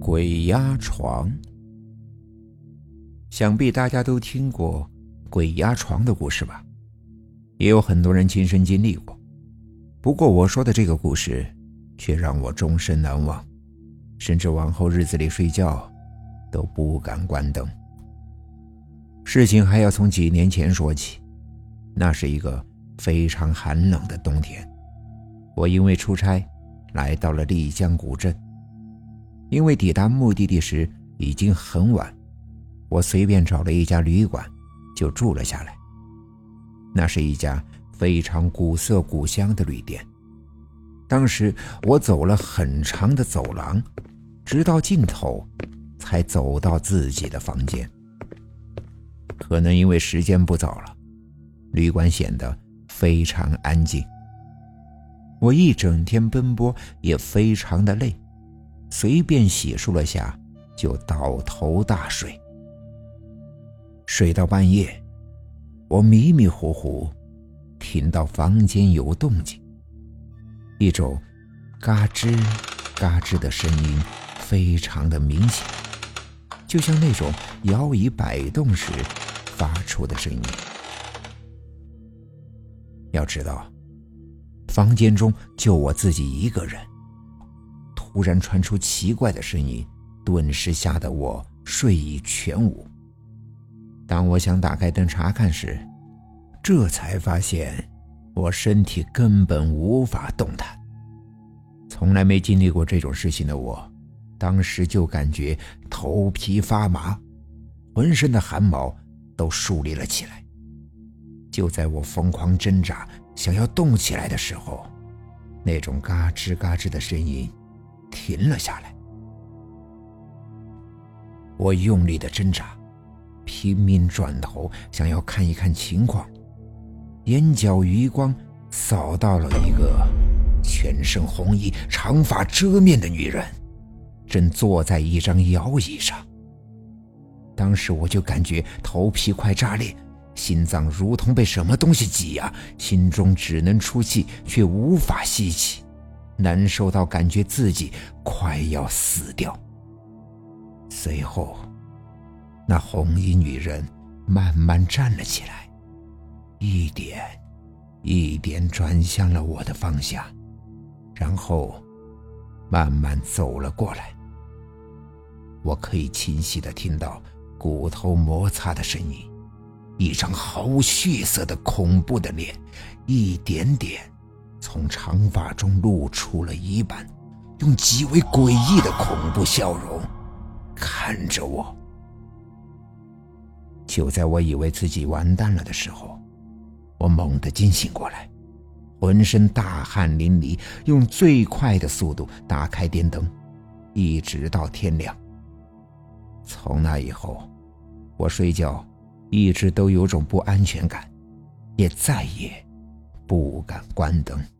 鬼压床，想必大家都听过鬼压床的故事吧？也有很多人亲身经历过。不过我说的这个故事，却让我终身难忘，甚至往后日子里睡觉都不敢关灯。事情还要从几年前说起，那是一个非常寒冷的冬天，我因为出差来到了丽江古镇。因为抵达目的地时已经很晚，我随便找了一家旅馆就住了下来。那是一家非常古色古香的旅店。当时我走了很长的走廊，直到尽头才走到自己的房间。可能因为时间不早了，旅馆显得非常安静。我一整天奔波也非常的累。随便洗漱了下，就倒头大睡。睡到半夜，我迷迷糊糊听到房间有动静，一种嘎吱嘎吱的声音，非常的明显，就像那种摇椅摆动时发出的声音。要知道，房间中就我自己一个人。忽然传出奇怪的声音，顿时吓得我睡意全无。当我想打开灯查看时，这才发现我身体根本无法动弹。从来没经历过这种事情的我，当时就感觉头皮发麻，浑身的汗毛都竖立了起来。就在我疯狂挣扎想要动起来的时候，那种嘎吱嘎吱的声音。停了下来，我用力的挣扎，拼命转头想要看一看情况，眼角余光扫到了一个全身红衣、长发遮面的女人，正坐在一张摇椅上。当时我就感觉头皮快炸裂，心脏如同被什么东西挤压，心中只能出气却无法吸气。难受到感觉自己快要死掉。随后，那红衣女人慢慢站了起来，一点一点转向了我的方向，然后慢慢走了过来。我可以清晰的听到骨头摩擦的声音，一张毫无血色的恐怖的脸，一点点。从长发中露出了一半，用极为诡异的恐怖笑容看着我。就在我以为自己完蛋了的时候，我猛地惊醒过来，浑身大汗淋漓，用最快的速度打开电灯，一直到天亮。从那以后，我睡觉一直都有种不安全感，也再也。不敢关灯。